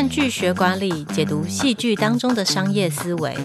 看剧学管理，解读戏剧当中的商业思维。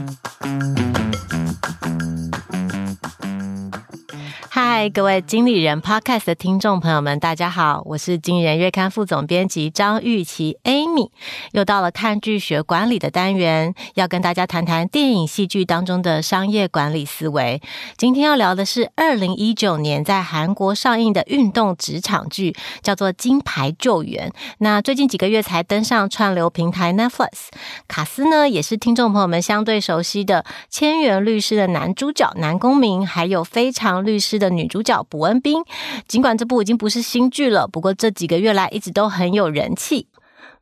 嗨，各位经理人 Podcast 的听众朋友们，大家好，我是经理人月刊副总编辑张玉琪 Amy，又到了看剧学管理的单元，要跟大家谈谈电影戏剧当中的商业管理思维。今天要聊的是二零一九年在韩国上映的运动职场剧，叫做《金牌救援》。那最近几个月才登上串流平台 Netflix，卡斯呢也是听众朋友们相对熟悉的《千元律师》的男主角南公民，还有《非常律师》的。女主角朴恩彬，尽管这部已经不是新剧了，不过这几个月来一直都很有人气。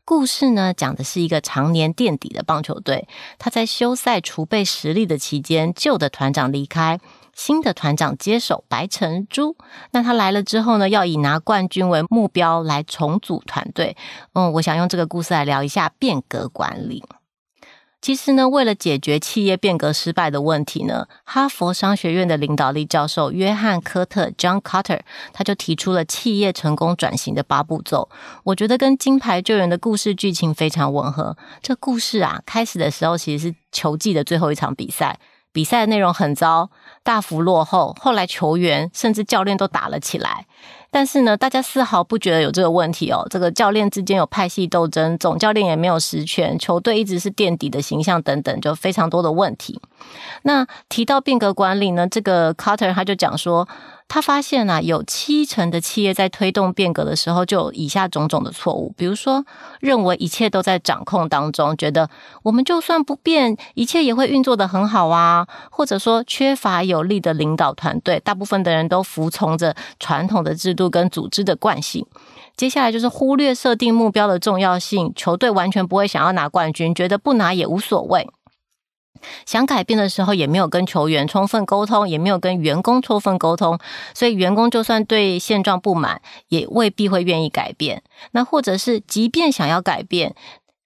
故事呢，讲的是一个常年垫底的棒球队，他在休赛储备实力的期间，旧的团长离开，新的团长接手白成珠。那他来了之后呢，要以拿冠军为目标来重组团队。嗯，我想用这个故事来聊一下变革管理。其实呢，为了解决企业变革失败的问题呢，哈佛商学院的领导力教授约翰·科特 （John Carter） 他就提出了企业成功转型的八步骤。我觉得跟《金牌救援》的故事剧情非常吻合。这故事啊，开始的时候其实是球季的最后一场比赛，比赛的内容很糟，大幅落后。后来球员甚至教练都打了起来。但是呢，大家丝毫不觉得有这个问题哦。这个教练之间有派系斗争，总教练也没有实权，球队一直是垫底的形象等等，就非常多的问题。那提到变革管理呢，这个 Carter 他就讲说。他发现啊，有七成的企业在推动变革的时候，就有以下种种的错误，比如说认为一切都在掌控当中，觉得我们就算不变，一切也会运作得很好啊，或者说缺乏有力的领导团队，大部分的人都服从着传统的制度跟组织的惯性。接下来就是忽略设定目标的重要性，球队完全不会想要拿冠军，觉得不拿也无所谓。想改变的时候，也没有跟球员充分沟通，也没有跟员工充分沟通，所以员工就算对现状不满，也未必会愿意改变。那或者是，即便想要改变，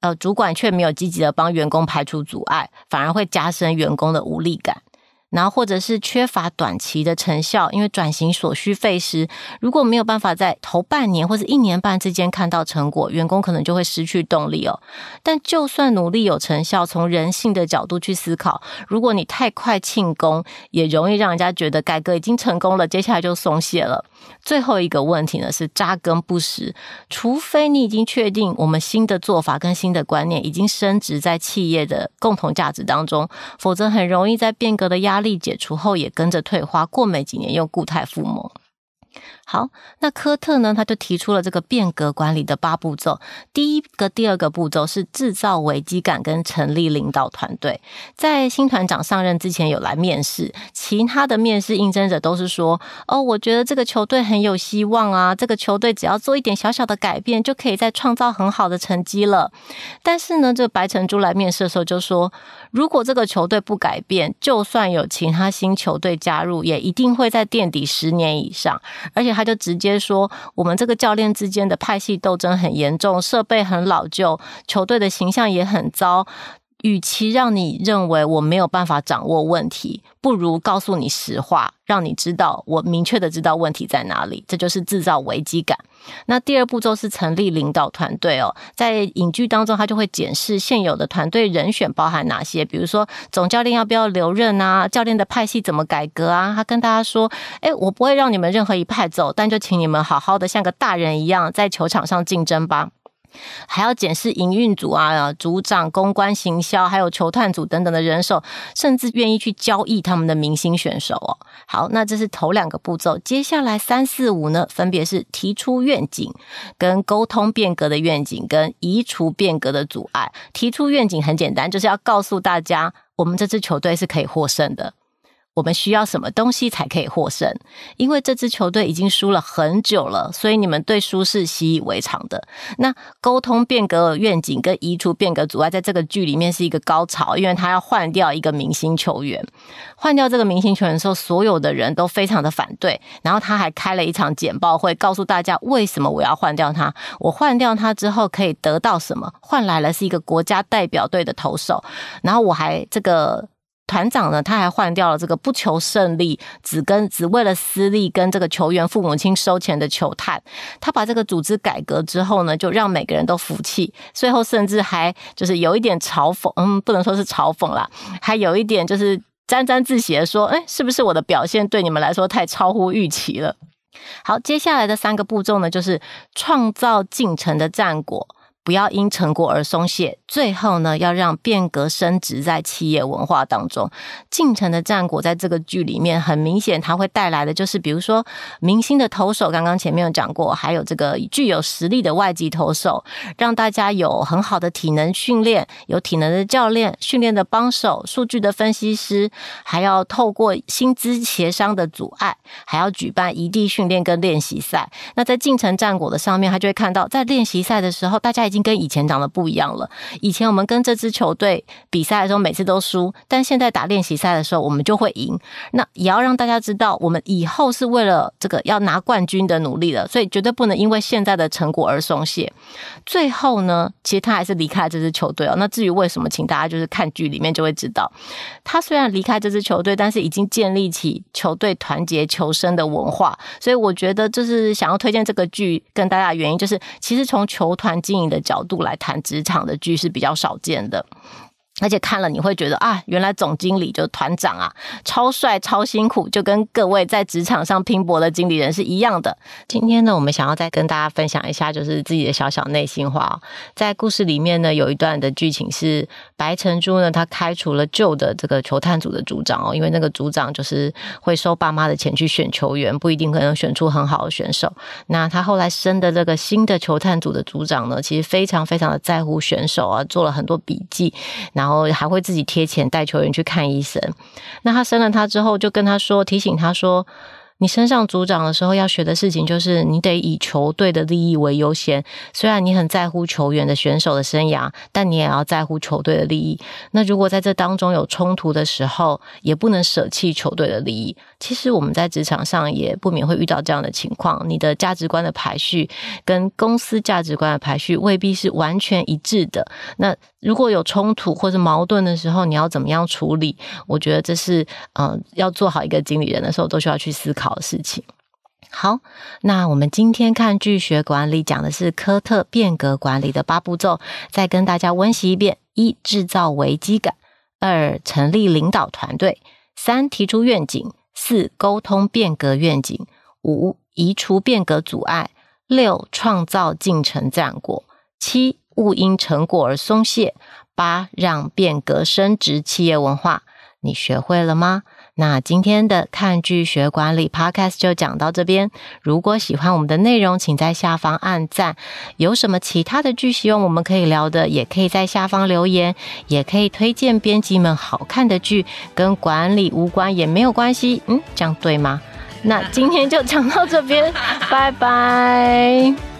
呃，主管却没有积极的帮员工排除阻碍，反而会加深员工的无力感。然后或者是缺乏短期的成效，因为转型所需费时，如果没有办法在头半年或者一年半之间看到成果，员工可能就会失去动力哦。但就算努力有成效，从人性的角度去思考，如果你太快庆功，也容易让人家觉得改革已经成功了，接下来就松懈了。最后一个问题呢，是扎根不实，除非你已经确定我们新的做法跟新的观念已经升值在企业的共同价值当中，否则很容易在变革的压力解除后也跟着退化，过没几年又固态复萌。好，那科特呢？他就提出了这个变革管理的八步骤。第一个、第二个步骤是制造危机感跟成立领导团队。在新团长上任之前有来面试，其他的面试应征者都是说：“哦，我觉得这个球队很有希望啊，这个球队只要做一点小小的改变，就可以再创造很好的成绩了。”但是呢，这白成珠来面试的时候就说：“如果这个球队不改变，就算有其他新球队加入，也一定会在垫底十年以上。”而且他就直接说，我们这个教练之间的派系斗争很严重，设备很老旧，球队的形象也很糟。与其让你认为我没有办法掌握问题，不如告诉你实话，让你知道我明确的知道问题在哪里。这就是制造危机感。那第二步骤是成立领导团队哦，在影剧当中，他就会检视现有的团队人选包含哪些，比如说总教练要不要留任啊，教练的派系怎么改革啊。他跟大家说：“哎，我不会让你们任何一派走，但就请你们好好的像个大人一样，在球场上竞争吧。”还要检视营运组啊、组长、公关、行销，还有球探组等等的人手，甚至愿意去交易他们的明星选手哦。好，那这是头两个步骤，接下来三四五呢，分别是提出愿景、跟沟通变革的愿景、跟移除变革的阻碍。提出愿景很简单，就是要告诉大家，我们这支球队是可以获胜的。我们需要什么东西才可以获胜？因为这支球队已经输了很久了，所以你们对输是习以为常的。那沟通变革愿景跟移除变革阻碍，在这个剧里面是一个高潮，因为他要换掉一个明星球员。换掉这个明星球员的时候，所有的人都非常的反对。然后他还开了一场简报会，告诉大家为什么我要换掉他。我换掉他之后可以得到什么？换来了是一个国家代表队的投手。然后我还这个。团长呢，他还换掉了这个不求胜利，只跟只为了私利跟这个球员父母亲收钱的球探。他把这个组织改革之后呢，就让每个人都服气。最后甚至还就是有一点嘲讽，嗯，不能说是嘲讽啦，还有一点就是沾沾自喜的说，哎，是不是我的表现对你们来说太超乎预期了？好，接下来的三个步骤呢，就是创造进程的战果。不要因成果而松懈。最后呢，要让变革升值在企业文化当中。进程的战果在这个剧里面很明显，它会带来的就是，比如说明星的投手，刚刚前面有讲过，还有这个具有实力的外籍投手，让大家有很好的体能训练，有体能的教练、训练的帮手、数据的分析师，还要透过薪资协商的阻碍，还要举办异地训练跟练习赛。那在进程战果的上面，他就会看到，在练习赛的时候，大家已经。跟以前长得不一样了。以前我们跟这支球队比赛的时候，每次都输，但现在打练习赛的时候，我们就会赢。那也要让大家知道，我们以后是为了这个要拿冠军的努力了，所以绝对不能因为现在的成果而松懈。最后呢，其实他还是离开了这支球队哦。那至于为什么，请大家就是看剧里面就会知道。他虽然离开这支球队，但是已经建立起球队团结求生的文化。所以我觉得，就是想要推荐这个剧跟大家的原因，就是其实从球团经营的角度来谈职场的剧是比较少见的。而且看了你会觉得啊，原来总经理就是团长啊，超帅超辛苦，就跟各位在职场上拼搏的经理人是一样的。今天呢，我们想要再跟大家分享一下，就是自己的小小内心话。在故事里面呢，有一段的剧情是白成珠呢，他开除了旧的这个球探组的组长哦，因为那个组长就是会收爸妈的钱去选球员，不一定可能选出很好的选手。那他后来升的这个新的球探组的组长呢，其实非常非常的在乎选手啊，做了很多笔记，然后。然后还会自己贴钱带球员去看医生。那他生了他之后，就跟他说，提醒他说。你升上组长的时候，要学的事情就是你得以球队的利益为优先。虽然你很在乎球员的选手的生涯，但你也要在乎球队的利益。那如果在这当中有冲突的时候，也不能舍弃球队的利益。其实我们在职场上也不免会遇到这样的情况：你的价值观的排序跟公司价值观的排序未必是完全一致的。那如果有冲突或者矛盾的时候，你要怎么样处理？我觉得这是嗯、呃，要做好一个经理人的时候都需要去思考。的事情。好，那我们今天看剧学管理讲的是科特变革管理的八步骤，再跟大家温习一遍：一、制造危机感；二、成立领导团队；三、提出愿景；四、沟通变革愿景；五、移除变革阻碍；六、创造进程战果；七、勿因成果而松懈；八、让变革深植企业文化。你学会了吗？那今天的看剧学管理 Podcast 就讲到这边。如果喜欢我们的内容，请在下方按赞。有什么其他的剧希望我们可以聊的，也可以在下方留言，也可以推荐编辑们好看的剧，跟管理无关也没有关系。嗯，这样对吗？那今天就讲到这边，拜拜。